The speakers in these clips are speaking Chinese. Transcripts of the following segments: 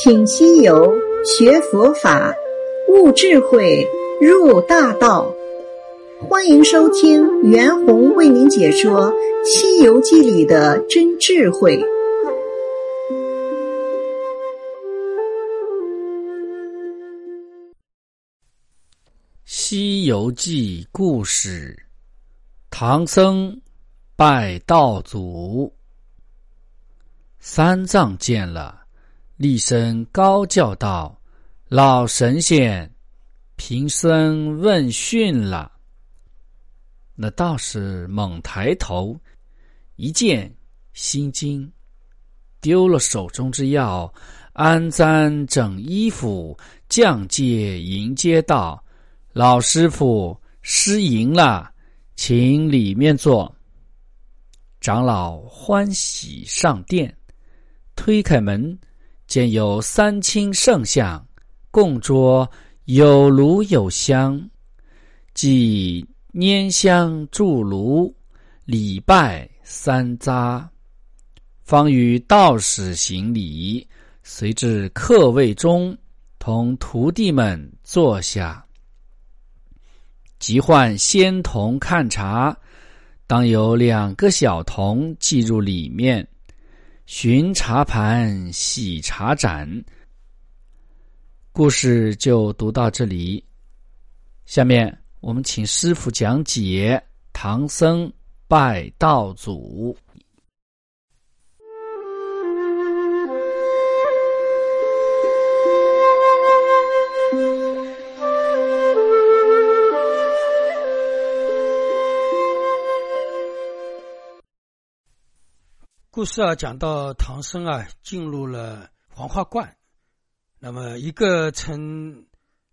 请西游学佛法，悟智慧，入大道。欢迎收听袁弘为您解说《西游记》里的真智慧。《西游记》故事：唐僧拜道祖，三藏见了。厉声高叫道：“老神仙，贫僧问讯了。”那道士猛抬头，一见心惊，丢了手中之药，安簪整衣服，降阶迎接道：“老师傅失迎了，请里面坐。”长老欢喜上殿，推开门。见有三清圣像，供桌有炉有香，即拈香筑炉，礼拜三匝，方与道士行礼，随至客位中，同徒弟们坐下，即唤仙童看茶，当有两个小童进入里面。寻茶盘，洗茶盏。故事就读到这里。下面我们请师傅讲解唐僧拜道祖。故事啊，讲到唐僧啊进入了黄花观，那么一个称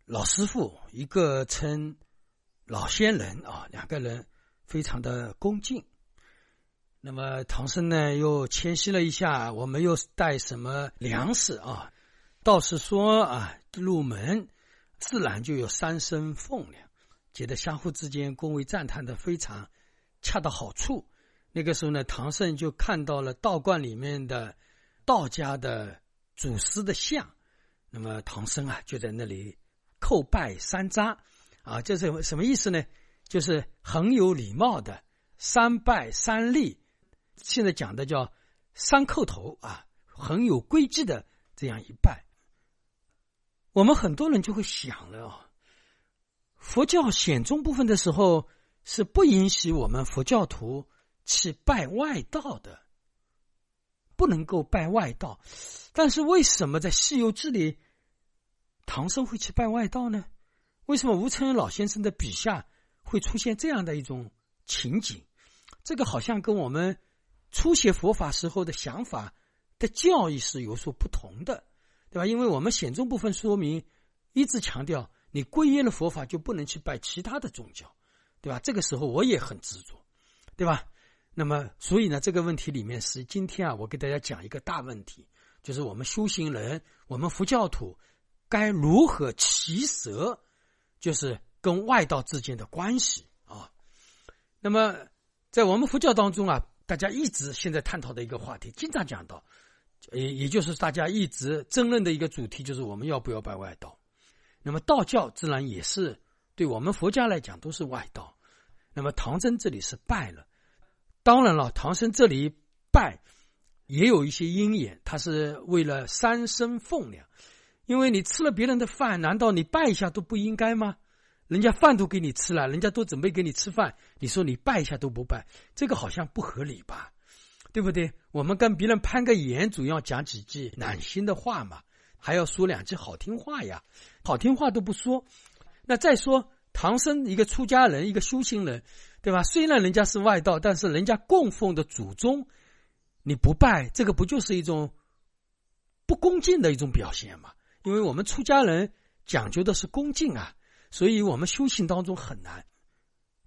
老师傅，一个称老仙人啊，两个人非常的恭敬。那么唐僧呢又谦虚了一下，我没有带什么粮食啊，道士说啊，入门自然就有三生奉粮，觉得相互之间恭维赞叹的非常恰到好处。那个时候呢，唐僧就看到了道观里面的道家的祖师的像，那么唐僧啊就在那里叩拜三匝，啊，这是什么意思呢？就是很有礼貌的三拜三立，现在讲的叫三叩头啊，很有规矩的这样一拜。我们很多人就会想了啊，佛教显宗部分的时候是不允许我们佛教徒。去拜外道的，不能够拜外道。但是为什么在《西游记》里，唐僧会去拜外道呢？为什么吴承恩老先生的笔下会出现这样的一种情景？这个好像跟我们初学佛法时候的想法的教义是有所不同的，对吧？因为我们显宗部分说明一直强调，你皈依了佛法就不能去拜其他的宗教，对吧？这个时候我也很执着，对吧？那么，所以呢，这个问题里面是今天啊，我给大家讲一个大问题，就是我们修行人，我们佛教徒该如何取舍，就是跟外道之间的关系啊。那么，在我们佛教当中啊，大家一直现在探讨的一个话题，经常讲到，也也就是大家一直争论的一个主题，就是我们要不要拜外道。那么，道教自然也是对我们佛家来讲都是外道。那么，唐僧这里是拜了。当然了，唐僧这里拜也有一些因缘，他是为了三生奉粮。因为你吃了别人的饭，难道你拜一下都不应该吗？人家饭都给你吃了，人家都准备给你吃饭，你说你拜一下都不拜，这个好像不合理吧？对不对？我们跟别人攀个岩，主要讲几句暖心的话嘛，还要说两句好听话呀，好听话都不说。那再说唐僧一个出家人，一个修行人。对吧？虽然人家是外道，但是人家供奉的祖宗，你不拜，这个不就是一种不恭敬的一种表现吗？因为我们出家人讲究的是恭敬啊，所以我们修行当中很难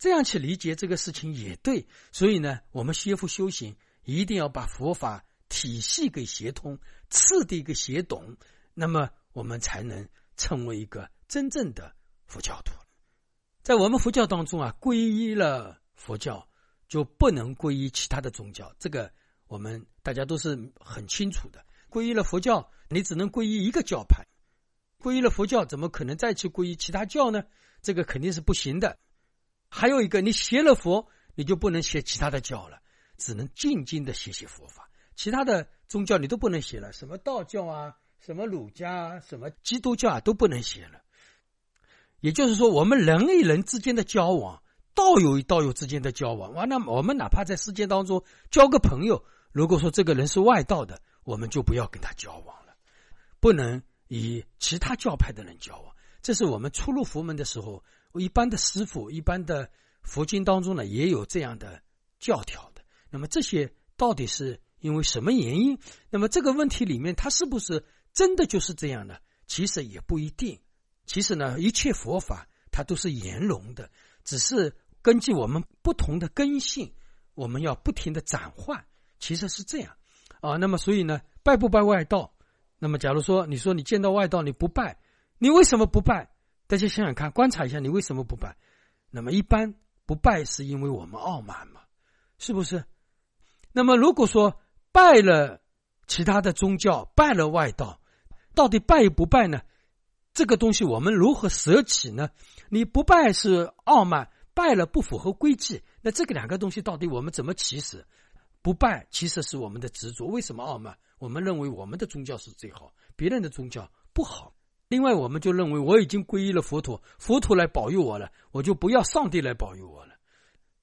这样去理解这个事情也对。所以呢，我们学佛修行一定要把佛法体系给协通，次第给协懂，那么我们才能成为一个真正的佛教徒。在我们佛教当中啊，皈依了佛教就不能皈依其他的宗教，这个我们大家都是很清楚的。皈依了佛教，你只能皈依一个教派。皈依了佛教，怎么可能再去皈依其他教呢？这个肯定是不行的。还有一个，你学了佛，你就不能学其他的教了，只能静静的学习佛法，其他的宗教你都不能学了，什么道教啊，什么儒家啊，什么基督教啊，都不能学了。也就是说，我们人与人之间的交往，道友与道友之间的交往，完了，我们哪怕在世界当中交个朋友，如果说这个人是外道的，我们就不要跟他交往了，不能与其他教派的人交往。这是我们初入佛门的时候，一般的师傅、一般的佛经当中呢，也有这样的教条的。那么这些到底是因为什么原因？那么这个问题里面，它是不是真的就是这样呢？其实也不一定。其实呢，一切佛法它都是圆融的，只是根据我们不同的根性，我们要不停的转换。其实是这样啊。那么，所以呢，拜不拜外道？那么，假如说你说你见到外道你不拜，你为什么不拜？大家想想看，观察一下，你为什么不拜？那么，一般不拜是因为我们傲慢嘛，是不是？那么，如果说拜了其他的宗教，拜了外道，到底拜与不拜呢？这个东西我们如何舍弃呢？你不拜是傲慢，拜了不符合规矩。那这个两个东西到底我们怎么起始？不拜其实是我们的执着。为什么傲慢？我们认为我们的宗教是最好，别人的宗教不好。另外，我们就认为我已经皈依了佛陀，佛陀来保佑我了，我就不要上帝来保佑我了。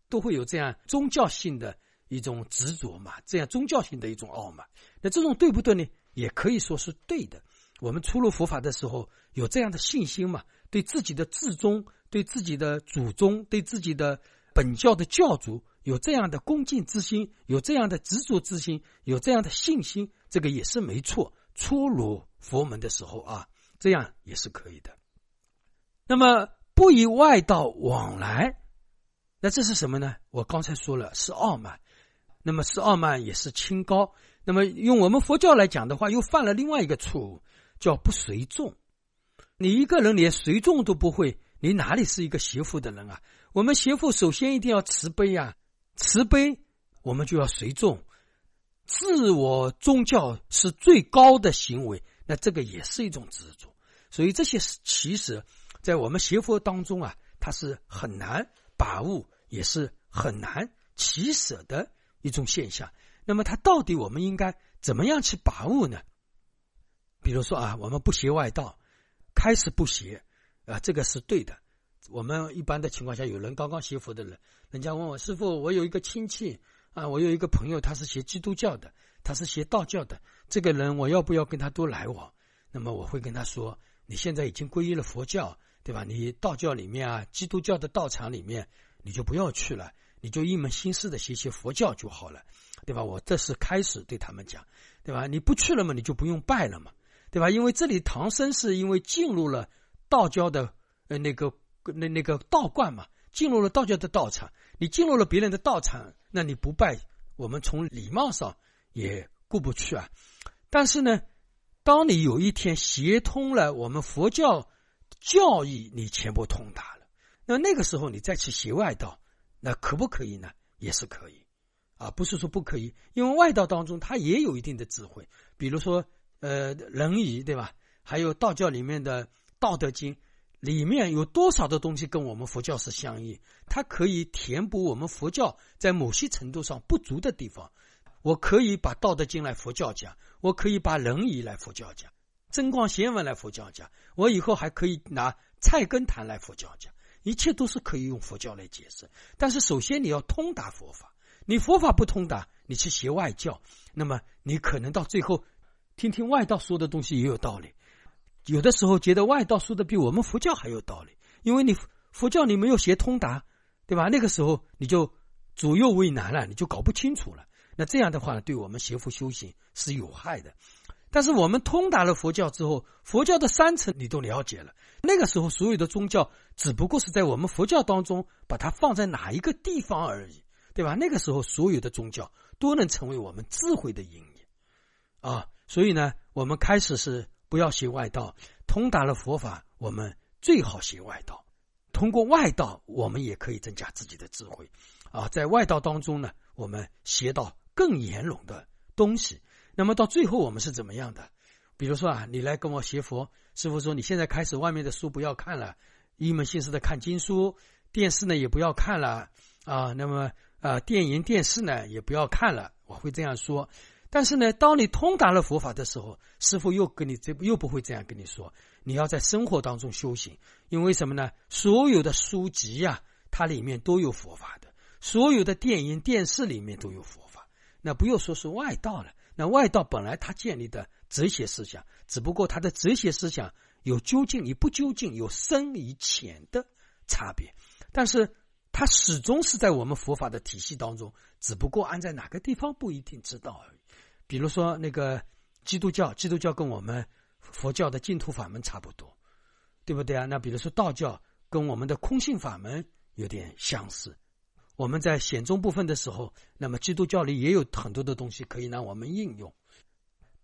都会有这样宗教性的一种执着嘛？这样宗教性的一种傲慢。那这种对不对呢？也可以说是对的。我们初入佛法的时候有这样的信心嘛？对自己的至宗、对自己的祖宗、对自己的本教的教主有这样的恭敬之心，有这样的执着之心，有这样的信心，这个也是没错。初入佛门的时候啊，这样也是可以的。那么不以外道往来，那这是什么呢？我刚才说了是傲慢，那么是傲慢也是清高。那么用我们佛教来讲的话，又犯了另外一个错误。叫不随众，你一个人连随众都不会，你哪里是一个邪父的人啊？我们邪父首先一定要慈悲啊，慈悲我们就要随众，自我宗教是最高的行为，那这个也是一种执着。所以这些其实，在我们邪佛当中啊，它是很难把握，也是很难取舍的一种现象。那么，它到底我们应该怎么样去把握呢？比如说啊，我们不学外道，开始不学，啊，这个是对的。我们一般的情况下，有人刚刚学佛的人，人家问我师傅，我有一个亲戚啊，我有一个朋友，他是学基督教的，他是学道教的，这个人我要不要跟他多来往？那么我会跟他说，你现在已经皈依了佛教，对吧？你道教里面啊，基督教的道场里面，你就不要去了，你就一门心思的学习佛教就好了，对吧？我这是开始对他们讲，对吧？你不去了嘛，你就不用拜了嘛。对吧？因为这里唐僧是因为进入了道教的呃那个那那个道观嘛，进入了道教的道场。你进入了别人的道场，那你不拜，我们从礼貌上也过不去啊。但是呢，当你有一天协通了我们佛教教义，你全部通达了，那那个时候你再去学外道，那可不可以呢？也是可以啊，不是说不可以，因为外道当中它也有一定的智慧，比如说。呃，仁义对吧？还有道教里面的《道德经》，里面有多少的东西跟我们佛教是相应？它可以填补我们佛教在某些程度上不足的地方。我可以把《道德经》来佛教讲，我可以把仁义来佛教讲，增光贤文来佛教讲，我以后还可以拿菜根谭来佛教讲，一切都是可以用佛教来解释。但是首先你要通达佛法，你佛法不通达，你去学外教，那么你可能到最后。听听外道说的东西也有道理，有的时候觉得外道说的比我们佛教还有道理，因为你佛教你没有学通达，对吧？那个时候你就左右为难了，你就搞不清楚了。那这样的话呢，对我们学佛修行是有害的。但是我们通达了佛教之后，佛教的三层你都了解了，那个时候所有的宗教只不过是在我们佛教当中把它放在哪一个地方而已，对吧？那个时候所有的宗教都能成为我们智慧的引引啊。所以呢，我们开始是不要学外道，通达了佛法，我们最好学外道。通过外道，我们也可以增加自己的智慧啊。在外道当中呢，我们学到更圆融的东西。那么到最后我们是怎么样的？比如说啊，你来跟我学佛，师傅说你现在开始外面的书不要看了，一门心思的看经书，电视呢也不要看了啊。那么啊，电影、电视呢也不要看了，我会这样说。但是呢，当你通达了佛法的时候，师傅又跟你这又不会这样跟你说，你要在生活当中修行。因为什么呢？所有的书籍呀，它里面都有佛法的；所有的电影、电视里面都有佛法。那不用说是外道了，那外道本来他建立的哲学思想，只不过他的哲学思想有究竟与不究竟，有深与浅的差别。但是他始终是在我们佛法的体系当中，只不过安在哪个地方不一定知道而已。比如说，那个基督教，基督教跟我们佛教的净土法门差不多，对不对啊？那比如说道教跟我们的空性法门有点相似。我们在显宗部分的时候，那么基督教里也有很多的东西可以让我们应用。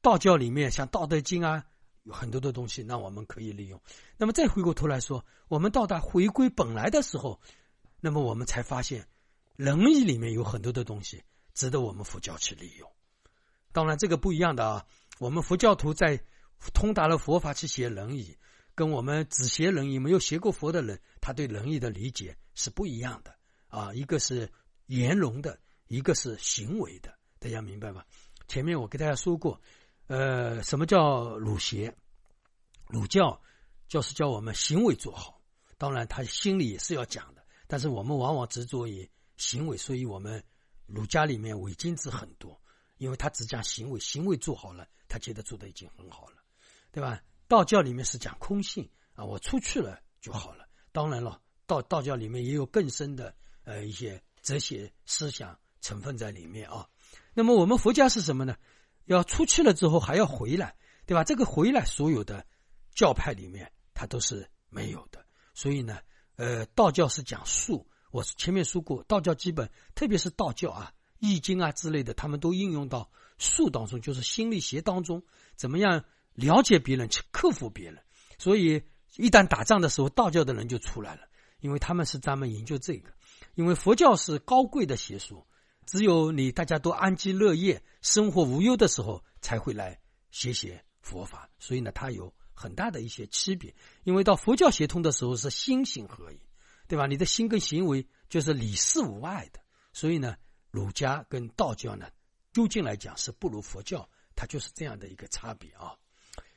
道教里面像《道德经》啊，有很多的东西让我们可以利用。那么再回过头来说，我们到达回归本来的时候，那么我们才发现仁义里面有很多的东西值得我们佛教去利用。当然，这个不一样的啊。我们佛教徒在通达了佛法去学仁义，跟我们只学仁义没有学过佛的人，他对仁义的理解是不一样的啊。一个是言容的，一个是行为的，大家明白吗？前面我给大家说过，呃，什么叫儒学？儒教就是教我们行为做好，当然他心里也是要讲的，但是我们往往执着于行为，所以我们儒家里面伪君子很多。因为他只讲行为，行为做好了，他觉得做的已经很好了，对吧？道教里面是讲空性啊，我出去了就好了。当然了，道道教里面也有更深的呃一些哲学思想成分在里面啊。那么我们佛家是什么呢？要出去了之后还要回来，对吧？这个回来，所有的教派里面它都是没有的。所以呢，呃，道教是讲术，我前面说过，道教基本特别是道教啊。易经啊之类的，他们都应用到术当中，就是心理学当中，怎么样了解别人，去克服别人。所以一旦打仗的时候，道教的人就出来了，因为他们是专门研究这个。因为佛教是高贵的邪术，只有你大家都安居乐业、生活无忧的时候，才会来学学佛法。所以呢，它有很大的一些区别。因为到佛教协同的时候是心行合一，对吧？你的心跟行为就是理事无碍的。所以呢。儒家跟道教呢，究竟来讲是不如佛教，它就是这样的一个差别啊。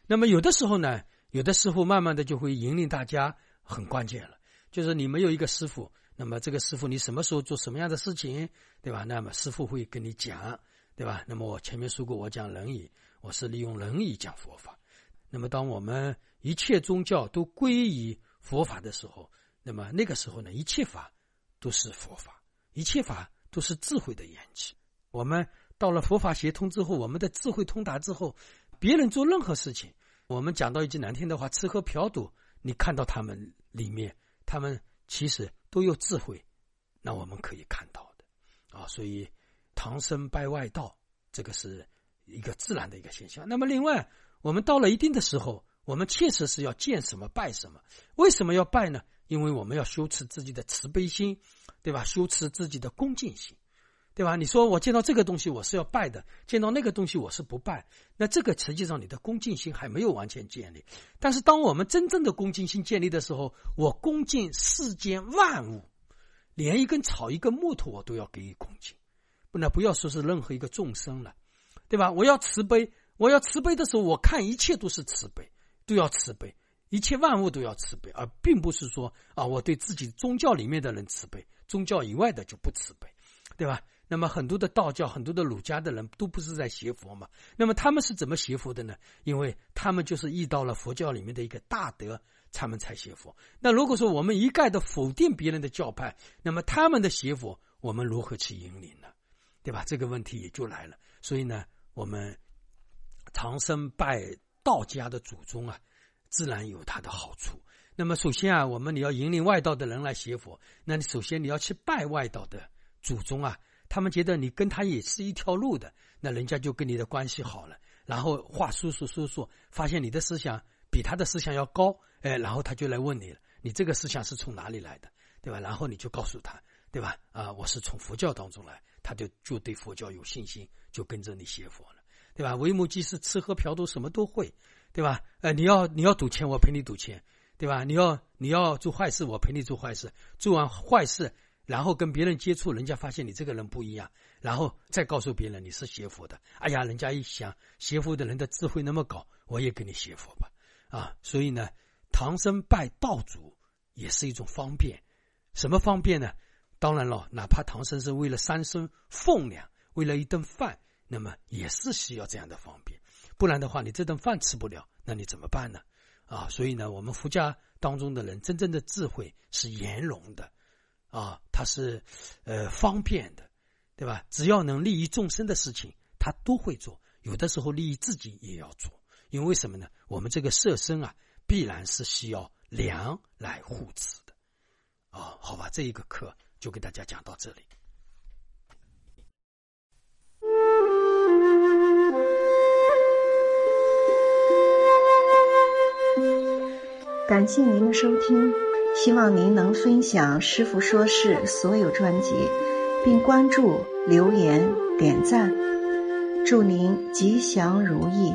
那么有的时候呢，有的师傅慢慢的就会引领大家，很关键了，就是你没有一个师傅，那么这个师傅你什么时候做什么样的事情，对吧？那么师傅会跟你讲，对吧？那么我前面说过，我讲仁义，我是利用仁义讲佛法。那么当我们一切宗教都归于佛法的时候，那么那个时候呢，一切法都是佛法，一切法。都是智慧的缘起。我们到了佛法协通之后，我们的智慧通达之后，别人做任何事情，我们讲到一句难听的话，吃喝嫖赌，你看到他们里面，他们其实都有智慧，那我们可以看到的啊。所以唐僧拜外道，这个是一个自然的一个现象。那么另外，我们到了一定的时候，我们确实是要见什么拜什么。为什么要拜呢？因为我们要修持自己的慈悲心。对吧？修持自己的恭敬心，对吧？你说我见到这个东西我是要拜的，见到那个东西我是不拜，那这个实际上你的恭敬心还没有完全建立。但是当我们真正的恭敬心建立的时候，我恭敬世间万物，连一根草、一根木头我都要给予恭敬，不那不要说是任何一个众生了，对吧？我要慈悲，我要慈悲的时候，我看一切都是慈悲，都要慈悲。一切万物都要慈悲，而并不是说啊，我对自己宗教里面的人慈悲，宗教以外的就不慈悲，对吧？那么很多的道教、很多的儒家的人都不是在学佛嘛？那么他们是怎么学佛的呢？因为他们就是遇到了佛教里面的一个大德，他们才学佛。那如果说我们一概的否定别人的教派，那么他们的学佛，我们如何去引领呢？对吧？这个问题也就来了。所以呢，我们长生拜道家的祖宗啊。自然有它的好处。那么，首先啊，我们你要引领外道的人来学佛，那你首先你要去拜外道的祖宗啊。他们觉得你跟他也是一条路的，那人家就跟你的关系好了。然后话说说说说，发现你的思想比他的思想要高，哎，然后他就来问你了：你这个思想是从哪里来的，对吧？然后你就告诉他，对吧？啊，我是从佛教当中来，他就就对佛教有信心，就跟着你学佛了。对吧？为母即是吃喝嫖赌什么都会，对吧？呃，你要你要赌钱，我陪你赌钱，对吧？你要你要做坏事，我陪你做坏事。做完坏事，然后跟别人接触，人家发现你这个人不一样，然后再告诉别人你是邪佛的。哎呀，人家一想，邪佛的人的智慧那么高，我也跟你邪佛吧。啊，所以呢，唐僧拜道祖也是一种方便。什么方便呢？当然了，哪怕唐僧是为了三生奉粮，为了一顿饭，那么也是需要这样的方便。不然的话，你这顿饭吃不了，那你怎么办呢？啊，所以呢，我们佛家当中的人真正的智慧是圆融的，啊，他是呃方便的，对吧？只要能利益众生的事情，他都会做。有的时候利益自己也要做，因为什么呢？我们这个色身啊，必然是需要粮来护持的。啊，好吧，这一个课就给大家讲到这里。感谢您的收听，希望您能分享师傅说事所有专辑，并关注、留言、点赞，祝您吉祥如意。